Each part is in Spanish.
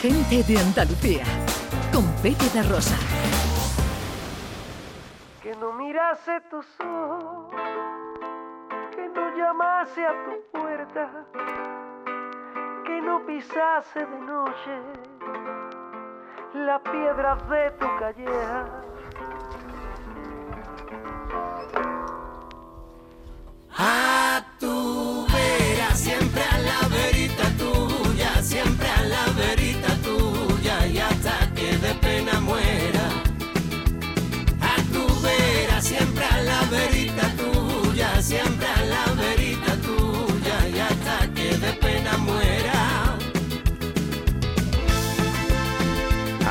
Gente de Andalucía, con Pepe de Rosa. Que no mirase tus ojos, que no llamase a tu puerta, que no pisase de noche las piedras de tu calleja.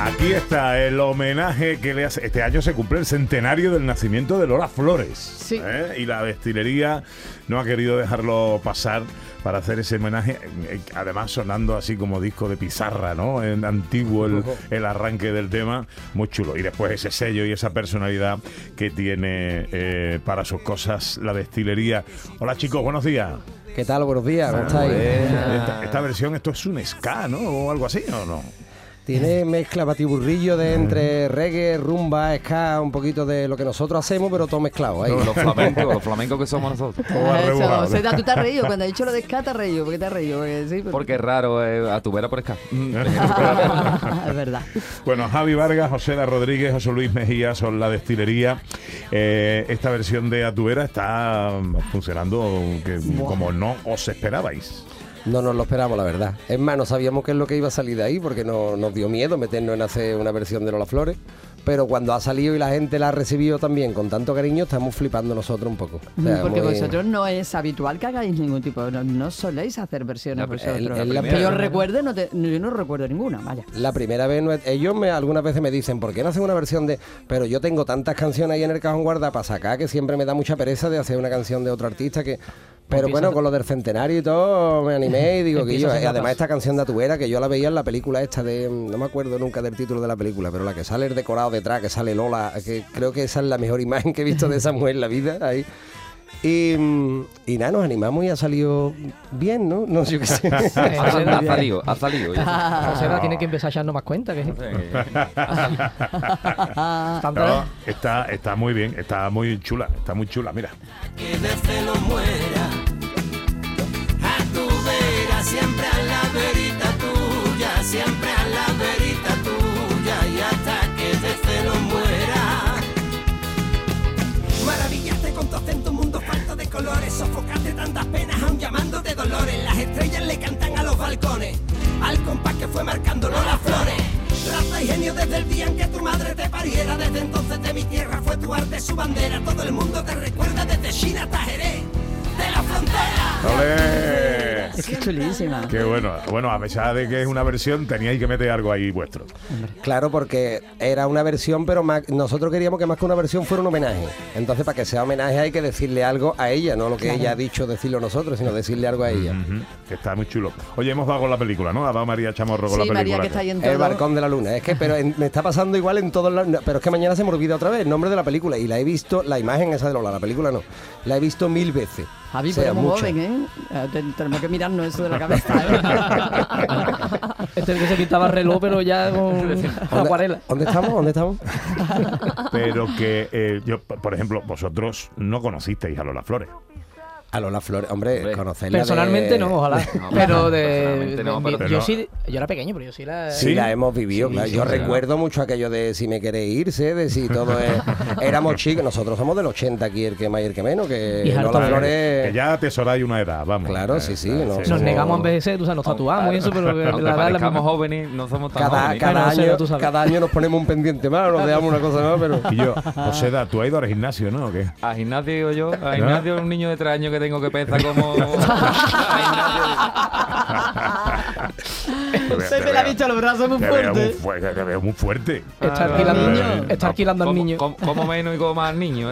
Aquí está el homenaje que le hace. Este año se cumple el centenario del nacimiento de Lola Flores. Sí. ¿eh? Y la destilería no ha querido dejarlo pasar para hacer ese homenaje. eh, Además, sonando así como disco de pizarra, ¿no? En antiguo el, el arranque del tema. Muy chulo. Y después ese sello y esa personalidad que tiene eh, para sus cosas la destilería. Hola, chicos, buenos días. ¿Qué tal? Buenos días, ¿cómo estáis? Esta, esta versión, esto es un ska, ¿no? O algo así, ¿o no? Tiene mezcla batiburrillo de entre reggae, rumba, ska, un poquito de lo que nosotros hacemos, pero todo mezclado. Los flamencos, los flamencos que somos nosotros. Eso, ¿no? Seda, tú te has reído. Cuando he dicho lo de ska, te has reído. ¿Por qué te has reído? Porque, sí, porque- Porque es raro eh, a tu vera por escá. es verdad. Bueno, Javi Vargas, José da Rodríguez, José Luis Mejía son la destilería. Eh, esta versión de Atubera está mm, funcionando que- como no os esperabais. No nos lo esperamos, la verdad. Es más, no sabíamos qué es lo que iba a salir de ahí porque no, nos dio miedo meternos en hacer una versión de Lola Flores. Pero cuando ha salido y la gente la ha recibido también con tanto cariño, estamos flipando nosotros un poco. O sea, Porque muy- vosotros no es habitual que hagáis ningún tipo, no, no soléis hacer versiones vosotros. el- el- la que yo recuerde, no te- yo no recuerdo ninguna, vaya. La primera vez, no es- ellos me, algunas veces me dicen, ¿por qué no hacen una versión de...? Pero yo tengo tantas canciones ahí en el cajón guarda para sacar que siempre me da mucha pereza de hacer una canción de otro artista que... Pero bueno, con lo del centenario y todo, me animé y digo que yo, haciendo además esta canción de Atuera, que yo la veía en la película esta de, no me acuerdo nunca del título de la película, pero la que sale el decorado detrás, que sale Lola, que creo que esa es la mejor imagen que he visto de esa mujer en la vida, ahí. Y, mm, y nada, nos animamos y ha salido bien, ¿no? No sé yo qué sé. ha, ha salido, ha salido. ya. Joseba tiene que empezar a echarnos más cuenta. Que... No, está, está muy bien, está muy chula, está muy chula, mira. que muera. Siempre a la verita tuya, siempre a la verita tuya y hasta que de celo muera. Maravillaste con tu acento, un mundo falto de colores, sofocaste tantas penas aún llamando de dolores. Las estrellas le cantan a los balcones, al compás que fue marcando las flores. Raza y genio desde el día en que tu madre te pariera, desde entonces de mi tierra fue tu arte su bandera. Todo el mundo te recuerda desde China hasta Jerez, de la frontera. ¡Ole! Es que es chulísima. Qué bueno. Bueno, a pesar de que es una versión, teníais que meter algo ahí vuestro. Claro, porque era una versión, pero más- nosotros queríamos que más que una versión fuera un homenaje. Entonces, para que sea homenaje hay que decirle algo a ella, no lo que ella ha dicho decirlo nosotros, sino decirle algo a ella. Que está muy chulo. Oye, hemos dado con la película, ¿no? Ha dado María Chamorro con Sí, la película. María, que está ahí en todo. El barcón de la luna. Es que, pero en- me está pasando igual en todos los. no, Pero es que mañana se me olvida otra vez el nombre de la película y la he visto, la imagen esa de Lola, la película no. La he visto mil veces. Javi, sea, pero muy muchas. joven, ¿eh? Eh, te- Tenemos que mirarnos eso de la cabeza, ¿eh? Este es el que se pintaba reloj, pero ya con ¿Dónde, acuarela. ¿Dónde estamos? ¿Dónde estamos? Pero que eh, yo, por ejemplo, vosotros no conocisteis a Lola Flores. A Lola Flores, hombre, Hombre, conocerla. Personalmente de- no, ojalá. No, pero de, no, pero- yo no. sí, yo era pequeño, pero yo sí la. Sí, ¿Sí? la hemos vivido. Sí, claro. sí, Yo sí. recuerdo mucho aquello de si me queréis irse, de si todo es. Éramos chicos, nosotros somos del 80 aquí, el que más y el que menos, que Y Lola Flores. Que ya atesoráis una edad, vamos. Claro, Eh, sí, sí, eh, no, Nos somos- negamos a envejecer, tú sabes, nos tatuamos y eso, pero la edad es la misma. jóvenes, no somos tan Cada, jóvenes. cada, Bueno, Seba, año, cada año nos ponemos un pendiente más, nos dejamos una cosa más, pero. Y yo, José, ¿tú has ido al gimnasio, no? ¿O qué? A gimnasio digo yo, a gimnasio un niño de tres años que tengo que pesa como... a Pepe le ha visto los brazos muy Te fuerte, te veo muy fuerte. Está Ah, alquilando, niño. está alquilando al niño. como- menos y como más niño.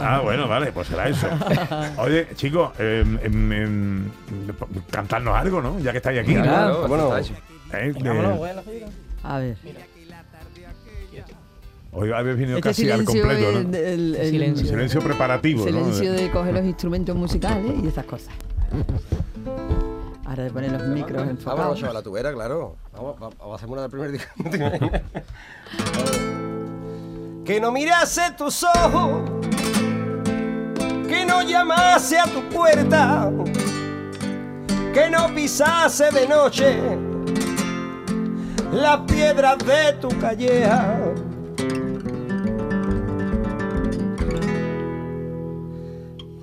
Ah, bueno, vale, pues será eso. Oye, chicos, em, em, em, cantadnos algo, ¿no? Ya que estáis aquí. Claro, eso bueno. está hecho. Eh, la A ver. Hoy habéis venido Este casi al silencio, completo, el, ¿no? el- el- Silencio. Silencio preparativo, silencio ¿no? de coger los instrumentos musicales y esas cosas. Ahora de poner los micros Vámonos, enfocados. chaval, a la tubera, claro. Vamos, vamos, vamos a hacer una del primer día. que no mirase tus ojos, que no llamase a tu puerta, que no pisase de noche las piedras de tu calleja.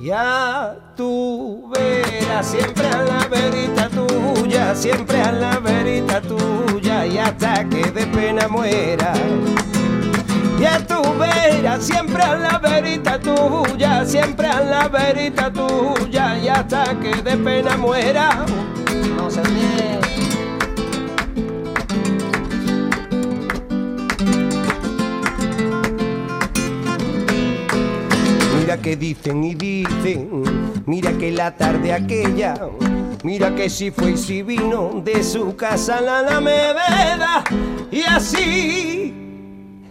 Ya tú verás siempre a la verita tuya, siempre a la verita tuya y hasta que de pena muera. Ya tú verás siempre a la verita tuya, siempre a la verita tuya y hasta que de pena muera. No se ríe. Mira que dicen y dicen, mira que la tarde aquella, mira que si fue y si vino de su casa la Alameda, y así,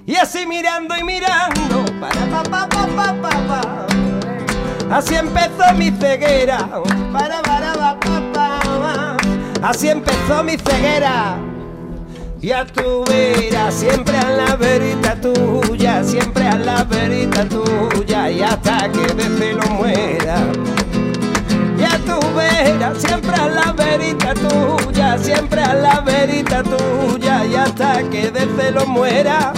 y así mirando y mirando, para pa. Así empezó mi ceguera, para para pa pa pa pa. Así empezó mi ceguera. Ya tú verás siempre a la verita tuya, siempre a la verita tuya y hasta que de celo muera. Ya tú verás siempre a la verita tuya, siempre a la verita tuya y hasta que de celo muera.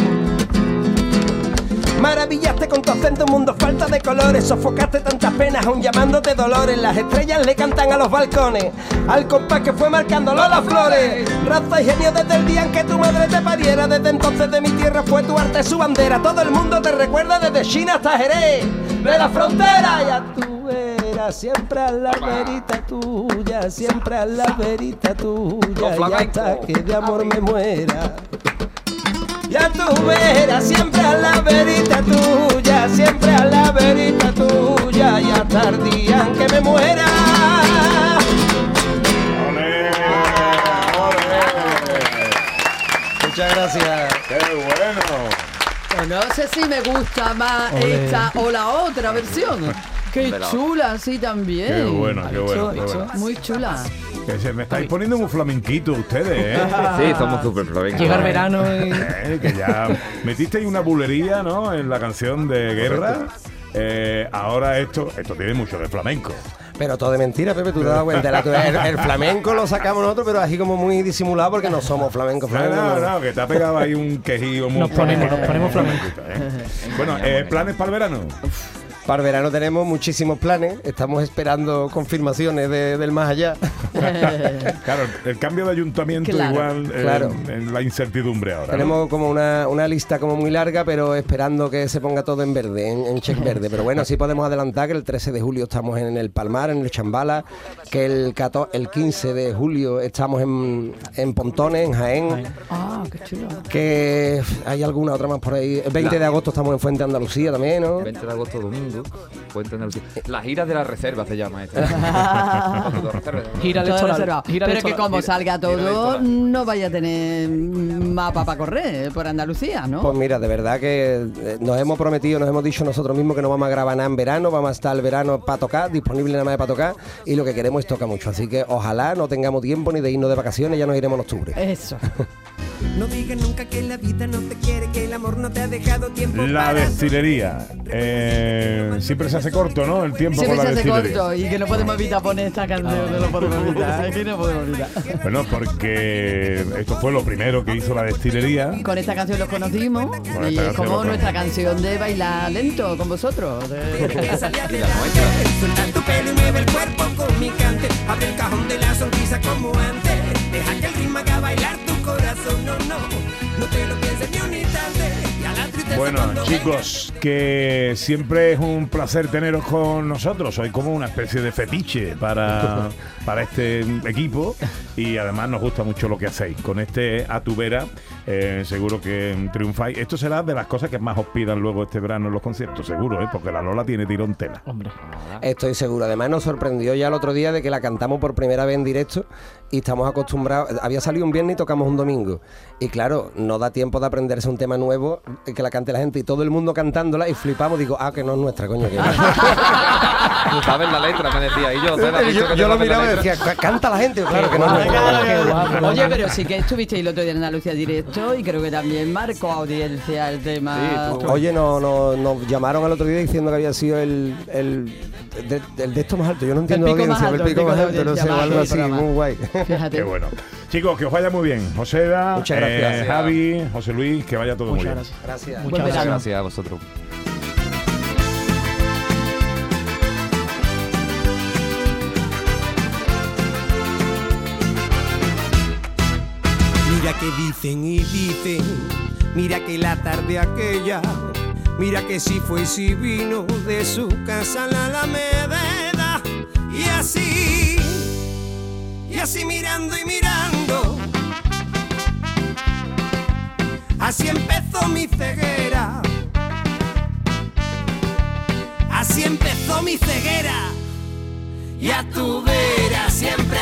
Maravillaste con tu acento un mundo falta de colores, sofocaste tantas penas aún llamándote dolores. Las estrellas le cantan a los balcones, al compás que fue marcándolo las flores. Raza y genio desde el día en que tu madre te pariera, desde entonces de mi tierra fue tu arte su bandera. Todo el mundo te recuerda desde China hasta Jerez, de la frontera. Ya tú verás siempre a la verita tuya, siempre a la verita tuya, y hasta que de amor me muera. Ya tú verás siempre a la verita tuya, siempre a la verita tuya y hasta el día en que me muera. Muchas gracias. ¡Qué bueno! No sé si me gusta más esta o la otra versión. Qué chula, sí, también. Qué bueno, qué bueno. Muy chula. Que se me estáis poniendo muy flamenquito ustedes, ¿eh? Sí, somos súper flamencos. Llega el verano y... Eh, que ya metisteis una bulería, ¿no? En la canción de Guerra. Eh, ahora esto, esto tiene mucho de flamenco. Pero todo de mentira, Pepe, tú te das cuenta. El, el flamenco lo sacamos nosotros, pero así como muy disimulado porque no somos flamencos. No, flamencos, no, no. no, que te ha pegado ahí un quejío muy Nos ponemos- nos ponemos flamenco. Bueno, eh, ¿planes para el verano? Para el verano tenemos muchísimos planes. Estamos esperando confirmaciones de- del más allá. Claro, el cambio de ayuntamiento Claro, igual eh, claro. en la incertidumbre ahora. ¿no? Tenemos como una, una lista como muy larga, pero esperando que se ponga todo en verde, en, en check verde. Pero bueno, sí podemos adelantar que el 13 de julio estamos en el Palmar, en el Chambala, que el, 14 el 15 de julio estamos en, en Pontones, en Jaén, Ah, qué chulo. que hay alguna otra más por ahí. El 20 de agosto estamos en Fuente Andalucía también, ¿no? 20 de agosto domingo, Puente Andalucía. La gira de la reserva se llama esta. Gira electoral. reservado. gira Pero que como salga todo, no vaya a tener mapa para correr por Andalucía, ¿no? Pues mira, de verdad que eh, nos hemos prometido, nos hemos dicho nosotros mismos que no vamos a grabar nada en verano, vamos a estar el verano para tocar, disponible nada más para tocar, y lo que queremos es tocar mucho. Así que ojalá no tengamos tiempo ni de irnos de vacaciones, ya nos iremos en octubre. Eso. No digas nunca que la vida no te quiere, que el amor no te ha dejado tiempo La para destilería. Eh, siempre se hace corto, ¿no? El tiempo Siempre con se la hace destilería. corto y que no podemos evitar poner esta canción, no lo podemos evitar, es que no podemos evitar. Bueno, porque esto fue lo primero que hizo la destilería. Con esta canción los conocimos esta y es como nuestra canción de bailar lento con vosotros. de- que salía de la y mueve el cuerpo con mi cante. Abre el cajón de la sonrisa como antes. Deja que el ritmo haga bailar tu corazón. No, no, no te lo pienses ni un instante. Bueno, chicos, que siempre es un placer teneros con nosotros. Soy como una especie de fetiche para, para este equipo y además nos gusta mucho lo que hacéis. Con este A tu vera, eh, seguro que triunfáis. Esto será de las cosas que más os pidan luego este verano en los conciertos, seguro, ¿eh? porque la Lola tiene tirón tela. Hombre. Estoy seguro. Además nos sorprendió ya el otro día de que la cantamos por primera vez en directo y estamos acostumbrados. Había salido un viernes y tocamos un domingo. Y claro, no da tiempo de aprenderse un tema nuevo eh, que la cante la gente y todo el mundo cantándola y flipamos. Digo, ah, que no es nuestra, coño. Que ¿Sabes la letra? Me decía. Y yo, ¿te la has dicho yo, lo miraba y decía, "Ca- canta la gente. Claro que no es nuestra. Oye, pero sí que estuvisteis el otro día en Andalucía Directo y creo que también marcó audiencia el tema. Sí, Oye, no, no, nos llamaron al otro día diciendo que había sido el, el, de, el de esto más alto. Yo no entiendo pico más audiencia, alto, el pico más alto, no audiencia sé, algo así, muy guay. Fíjate. Qué bueno. Chicos, que os vaya muy bien. Joseda, Muchas gracias. eh, Javi, José Luis, que vaya todo muy Muchas bien. gracias. Gracias. Muchas gracias. Gracias a vosotros. Mira que dicen y dicen, mira que la tarde aquella, mira que si fue y si vino de su casa a la Alameda. Y así, así mirando y mirando, así empezó mi ceguera. Así empezó mi ceguera. Y a tu vera, siempre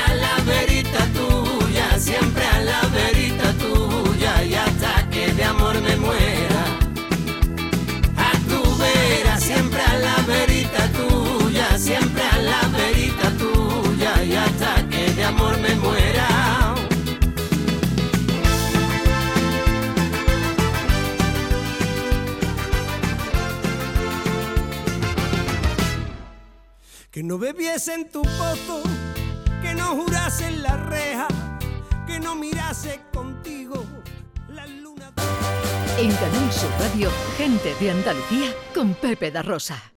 amor me muera. Que no bebiese en tu pozo, que no jurase en la reja, que no mirase contigo la luna. En Canal Sur Radio, gente de Andalucía con Pepe da Rosa.